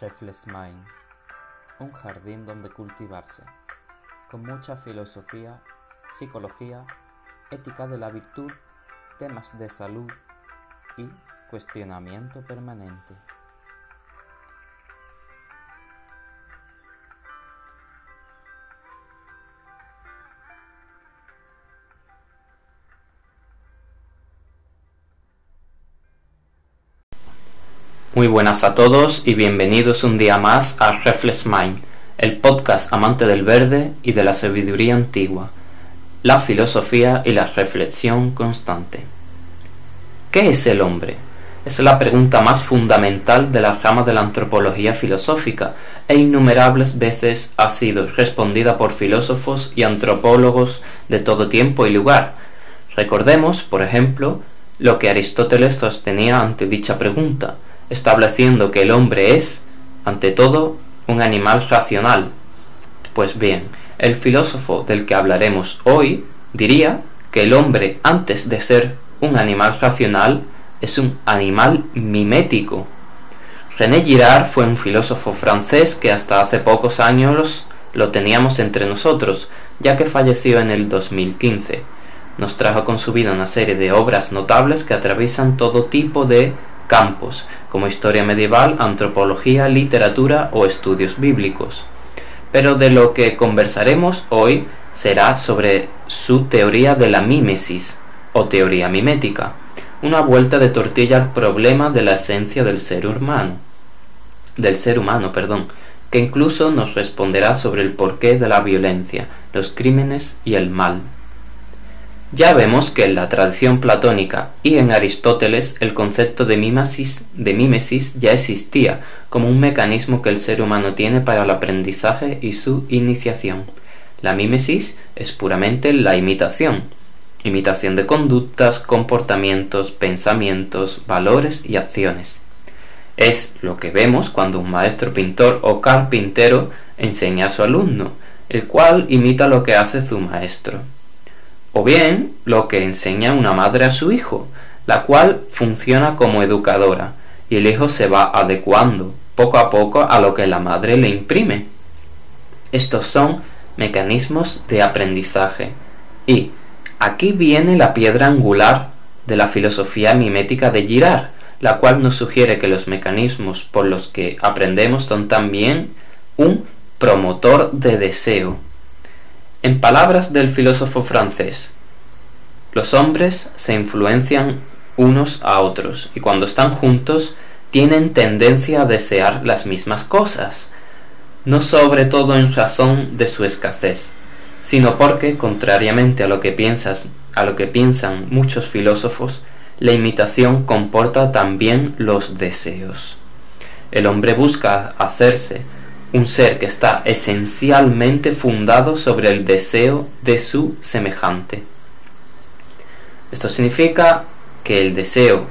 Reflexmind, un jardín donde cultivarse, con mucha filosofía, psicología, ética de la virtud, temas de salud y cuestionamiento permanente. Muy buenas a todos y bienvenidos un día más a Reflex Mind, el podcast amante del verde y de la sabiduría antigua, la filosofía y la reflexión constante. ¿Qué es el hombre? Es la pregunta más fundamental de la rama de la antropología filosófica e innumerables veces ha sido respondida por filósofos y antropólogos de todo tiempo y lugar. Recordemos, por ejemplo, lo que Aristóteles sostenía ante dicha pregunta, estableciendo que el hombre es, ante todo, un animal racional. Pues bien, el filósofo del que hablaremos hoy diría que el hombre, antes de ser un animal racional, es un animal mimético. René Girard fue un filósofo francés que hasta hace pocos años lo teníamos entre nosotros, ya que falleció en el 2015. Nos trajo con su vida una serie de obras notables que atraviesan todo tipo de campos, como historia medieval, antropología, literatura o estudios bíblicos. Pero de lo que conversaremos hoy será sobre su teoría de la mímesis o teoría mimética, una vuelta de tortilla al problema de la esencia del ser humano, del ser humano, perdón, que incluso nos responderá sobre el porqué de la violencia, los crímenes y el mal. Ya vemos que en la tradición platónica y en Aristóteles el concepto de mímesis, de mímesis ya existía como un mecanismo que el ser humano tiene para el aprendizaje y su iniciación. La mímesis es puramente la imitación, imitación de conductas, comportamientos, pensamientos, valores y acciones. Es lo que vemos cuando un maestro pintor o carpintero enseña a su alumno, el cual imita lo que hace su maestro o bien lo que enseña una madre a su hijo, la cual funciona como educadora, y el hijo se va adecuando poco a poco a lo que la madre le imprime. Estos son mecanismos de aprendizaje. Y aquí viene la piedra angular de la filosofía mimética de Girard, la cual nos sugiere que los mecanismos por los que aprendemos son también un promotor de deseo, en palabras del filósofo francés, los hombres se influencian unos a otros y cuando están juntos tienen tendencia a desear las mismas cosas, no sobre todo en razón de su escasez, sino porque, contrariamente a lo que a lo que piensan muchos filósofos, la imitación comporta también los deseos. El hombre busca hacerse un ser que está esencialmente fundado sobre el deseo de su semejante. Esto significa que el deseo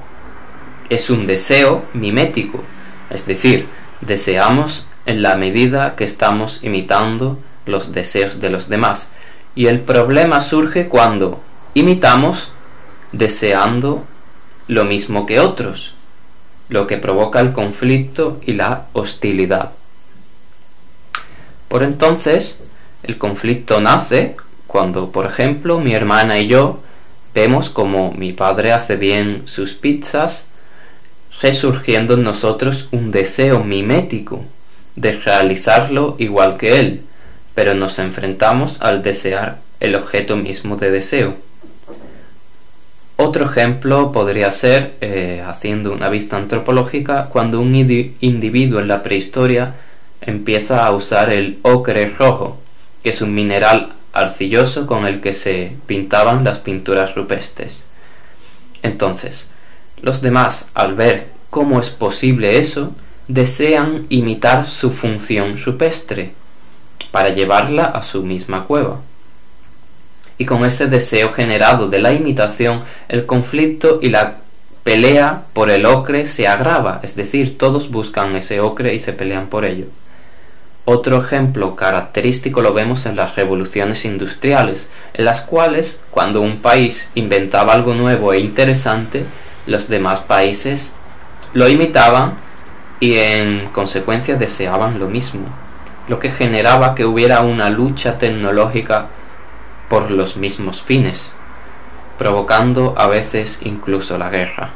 es un deseo mimético, es decir, deseamos en la medida que estamos imitando los deseos de los demás. Y el problema surge cuando imitamos deseando lo mismo que otros, lo que provoca el conflicto y la hostilidad. Por entonces, el conflicto nace cuando, por ejemplo, mi hermana y yo vemos como mi padre hace bien sus pizzas, resurgiendo en nosotros un deseo mimético de realizarlo igual que él, pero nos enfrentamos al desear el objeto mismo de deseo. Otro ejemplo podría ser, eh, haciendo una vista antropológica, cuando un individuo en la prehistoria empieza a usar el ocre rojo, que es un mineral arcilloso con el que se pintaban las pinturas rupestres. Entonces, los demás, al ver cómo es posible eso, desean imitar su función rupestre para llevarla a su misma cueva. Y con ese deseo generado de la imitación, el conflicto y la pelea por el ocre se agrava, es decir, todos buscan ese ocre y se pelean por ello. Otro ejemplo característico lo vemos en las revoluciones industriales, en las cuales, cuando un país inventaba algo nuevo e interesante, los demás países lo imitaban y en consecuencia deseaban lo mismo, lo que generaba que hubiera una lucha tecnológica por los mismos fines, provocando a veces incluso la guerra.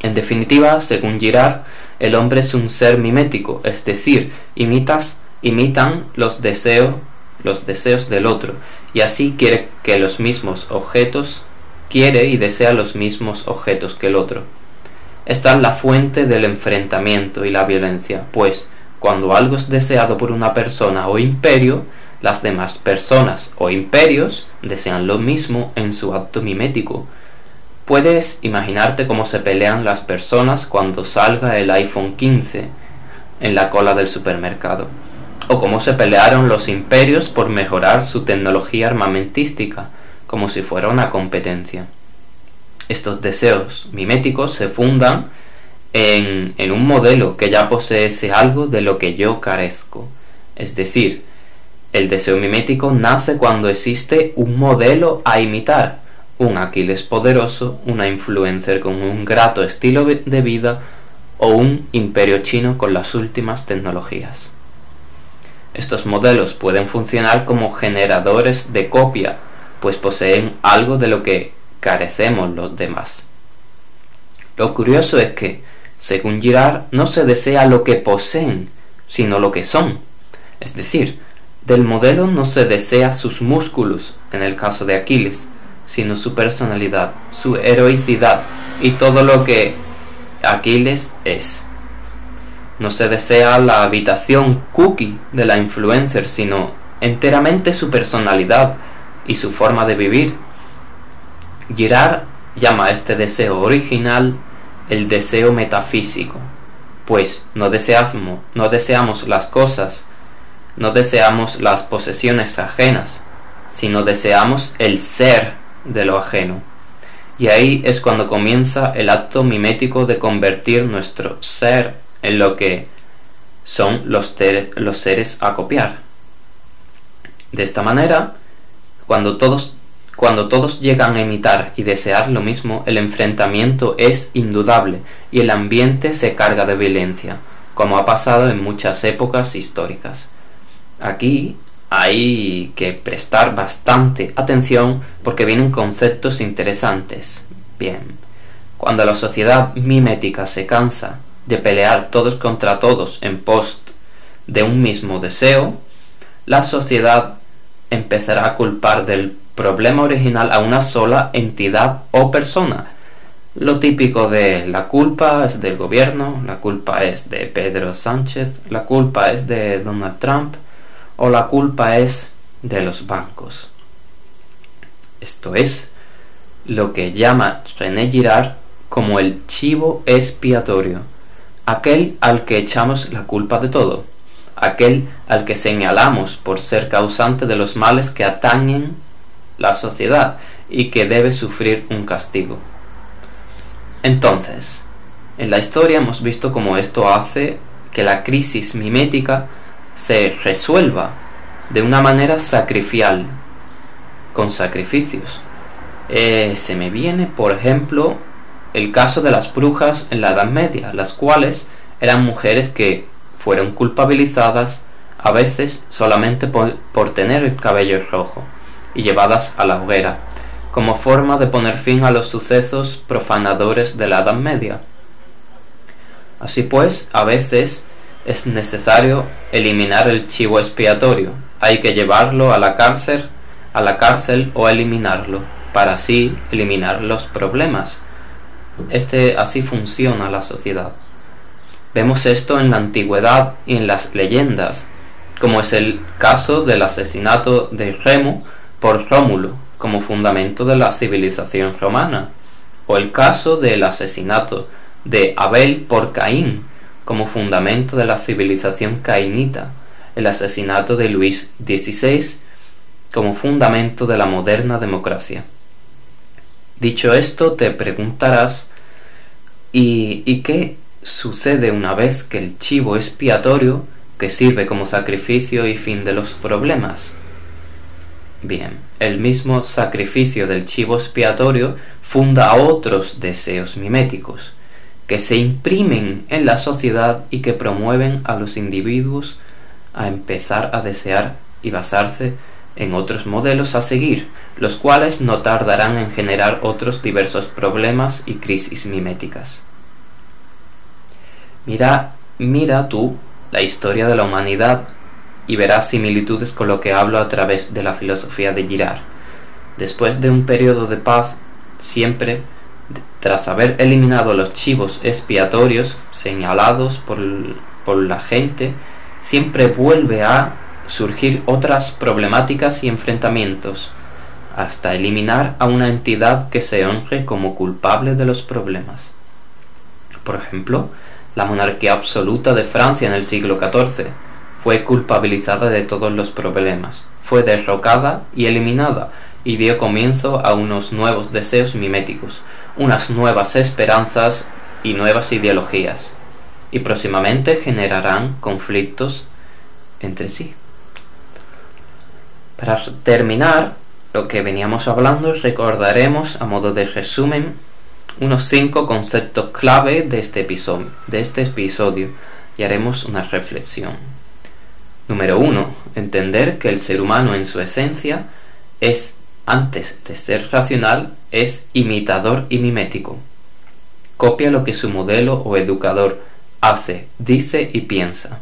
En definitiva, según Girard, el hombre es un ser mimético, es decir, imitas, imitan los deseos, los deseos del otro, y así quiere que los mismos objetos, quiere y desea los mismos objetos que el otro. Esta es la fuente del enfrentamiento y la violencia, pues cuando algo es deseado por una persona o imperio, las demás personas o imperios desean lo mismo en su acto mimético. Puedes imaginarte cómo se pelean las personas cuando salga el iPhone 15 en la cola del supermercado, o cómo se pelearon los imperios por mejorar su tecnología armamentística, como si fuera una competencia. Estos deseos miméticos se fundan en, un modelo que ya posee ese algo de lo que yo carezco, es decir, el deseo mimético nace cuando existe un modelo a imitar, un Aquiles poderoso, una influencer con un grato estilo de vida o un imperio chino con las últimas tecnologías. Estos modelos pueden funcionar como generadores de copia, pues poseen algo de lo que carecemos los demás. Lo curioso es que, según Girard, no se desea lo que poseen, sino lo que son. Es decir, del modelo no se desea sus músculos, en el caso de Aquiles, sino su personalidad, su heroicidad y todo lo que Aquiles es. No se desea la habitación cookie de la influencer, sino enteramente su personalidad y su forma de vivir. Girard llama a este deseo original el deseo metafísico, pues no deseamos, no deseamos las cosas no deseamos las posesiones ajenas, sino deseamos el ser de lo ajeno. Y ahí es cuando comienza el acto mimético de convertir nuestro ser en lo que son los, los seres a copiar. De esta manera, cuando todos, cuando todos llegan a imitar y desear lo mismo, el enfrentamiento es indudable y el ambiente se carga de violencia, como ha pasado en muchas épocas históricas. Aquí hay que prestar bastante atención porque vienen conceptos interesantes. Bien, cuando la sociedad mimética se cansa de pelear todos contra todos en pos de un mismo deseo, la sociedad empezará a culpar del problema original a una sola entidad o persona. Lo típico de la culpa es del gobierno, la culpa es de Pedro Sánchez, la culpa es de Donald Trump, o la culpa es de los bancos. Esto es lo que llama René Girard como el chivo expiatorio, aquel al que echamos la culpa de todo, aquel al que señalamos por ser causante de los males que atañen la sociedad y que debe sufrir un castigo. Entonces, en la historia hemos visto cómo esto hace que la crisis mimética se resuelva de una manera sacrificial, con sacrificios. Eh, se me viene, por ejemplo, el caso de las brujas en la Edad Media, las cuales eran mujeres que fueron culpabilizadas a veces solamente por, por tener el cabello rojo y llevadas a la hoguera, como forma de poner fin a los sucesos profanadores de la Edad Media. Así pues, a veces es necesario eliminar el chivo expiatorio. Hay que llevarlo a la cárcel, a la cárcel o eliminarlo para así eliminar los problemas. Este así funciona la sociedad. Vemos esto en la antigüedad y en las leyendas, como es el caso del asesinato de Remo por Rómulo como fundamento de la civilización romana, o el caso del asesinato de Abel por Caín como fundamento de la civilización cainita, el asesinato de Luis XVI como fundamento de la moderna democracia. Dicho esto, te preguntarás, ¿y, ¿y qué sucede una vez que el chivo expiatorio, que sirve como sacrificio y fin de los problemas? Bien, el mismo sacrificio del chivo expiatorio funda otros deseos miméticos, que se imprimen en la sociedad y que promueven a los individuos a empezar a desear y basarse en otros modelos a seguir, los cuales no tardarán en generar otros diversos problemas y crisis miméticas. Mira, mira tú la historia de la humanidad y verás similitudes con lo que hablo a través de la filosofía de Girard. Después de un periodo de paz, siempre, tras haber eliminado los chivos expiatorios señalados por, por la gente, siempre vuelve a surgir otras problemáticas y enfrentamientos, hasta eliminar a una entidad que se honre como culpable de los problemas. Por ejemplo, la monarquía absoluta de Francia en el siglo XIV fue culpabilizada de todos los problemas, fue derrocada y eliminada, y dio comienzo a unos nuevos deseos miméticos, unas nuevas esperanzas y nuevas ideologías, y próximamente generarán conflictos entre sí. Para terminar lo que veníamos hablando, recordaremos a modo de resumen unos cinco conceptos clave de este este episodio y haremos una reflexión. Número uno, entender que el ser humano en su esencia es, antes de ser racional, es imitador y mimético. Copia lo que su modelo o educador hace, dice y piensa.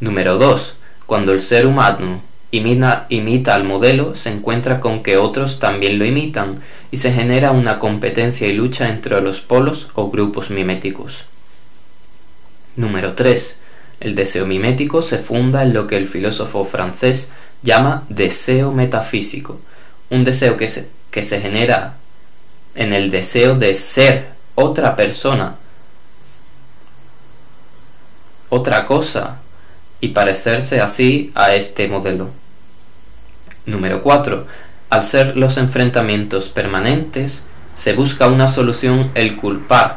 Número 2. Cuando el ser humano imita, al modelo, se encuentra con que otros también lo imitan y se genera una competencia y lucha entre los polos o grupos miméticos. Número 3. El deseo mimético se funda en lo que el filósofo francés llama deseo metafísico, un deseo que se, que se genera en el deseo de ser otra persona, otra cosa, y parecerse así a este modelo. Número 4. Al ser los enfrentamientos permanentes, se busca una solución el culpar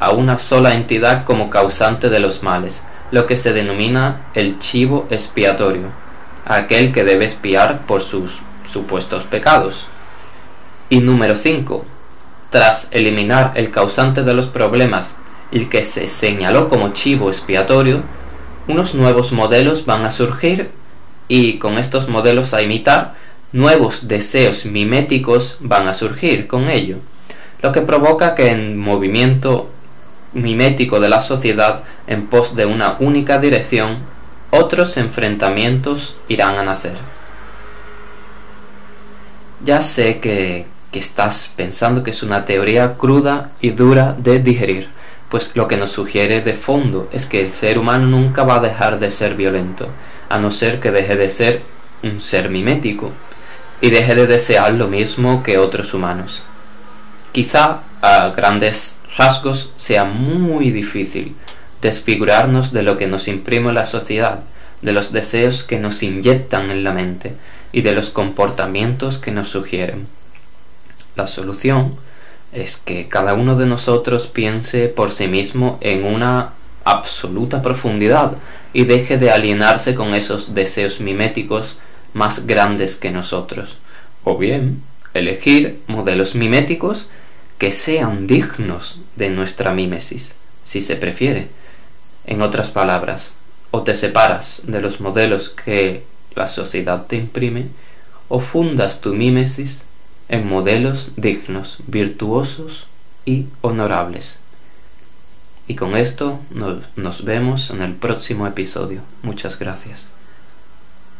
a una sola entidad como causante de los males, lo que se denomina el chivo expiatorio, aquel que debe espiar por sus supuestos pecados. Y número 5. Tras eliminar el causante de los problemas, el que se señaló como chivo expiatorio, unos nuevos modelos van a surgir y con estos modelos a imitar, nuevos deseos miméticos van a surgir con ello, lo que provoca que en movimiento mimético de la sociedad en pos de una única dirección, otros enfrentamientos irán a nacer. Ya sé que, que estás pensando que es una teoría cruda y dura de digerir, pues lo que nos sugiere de fondo es que el ser humano nunca va a dejar de ser violento, a no ser que deje de ser un ser mimético y deje de desear lo mismo que otros humanos. Quizá a grandes rasgos sea muy difícil desfigurarnos de lo que nos imprime la sociedad, de los deseos que nos inyectan en la mente y de los comportamientos que nos sugieren. La solución es que cada uno de nosotros piense por sí mismo en una absoluta profundidad y deje de alienarse con esos deseos miméticos más grandes que nosotros. O bien, elegir modelos miméticos que sean dignos de nuestra mímesis, si se prefiere. En otras palabras, o te separas de los modelos que la sociedad te imprime, o fundas tu mímesis en modelos dignos, virtuosos y honorables. Y con esto nos, nos, vemos en el próximo episodio. Muchas gracias.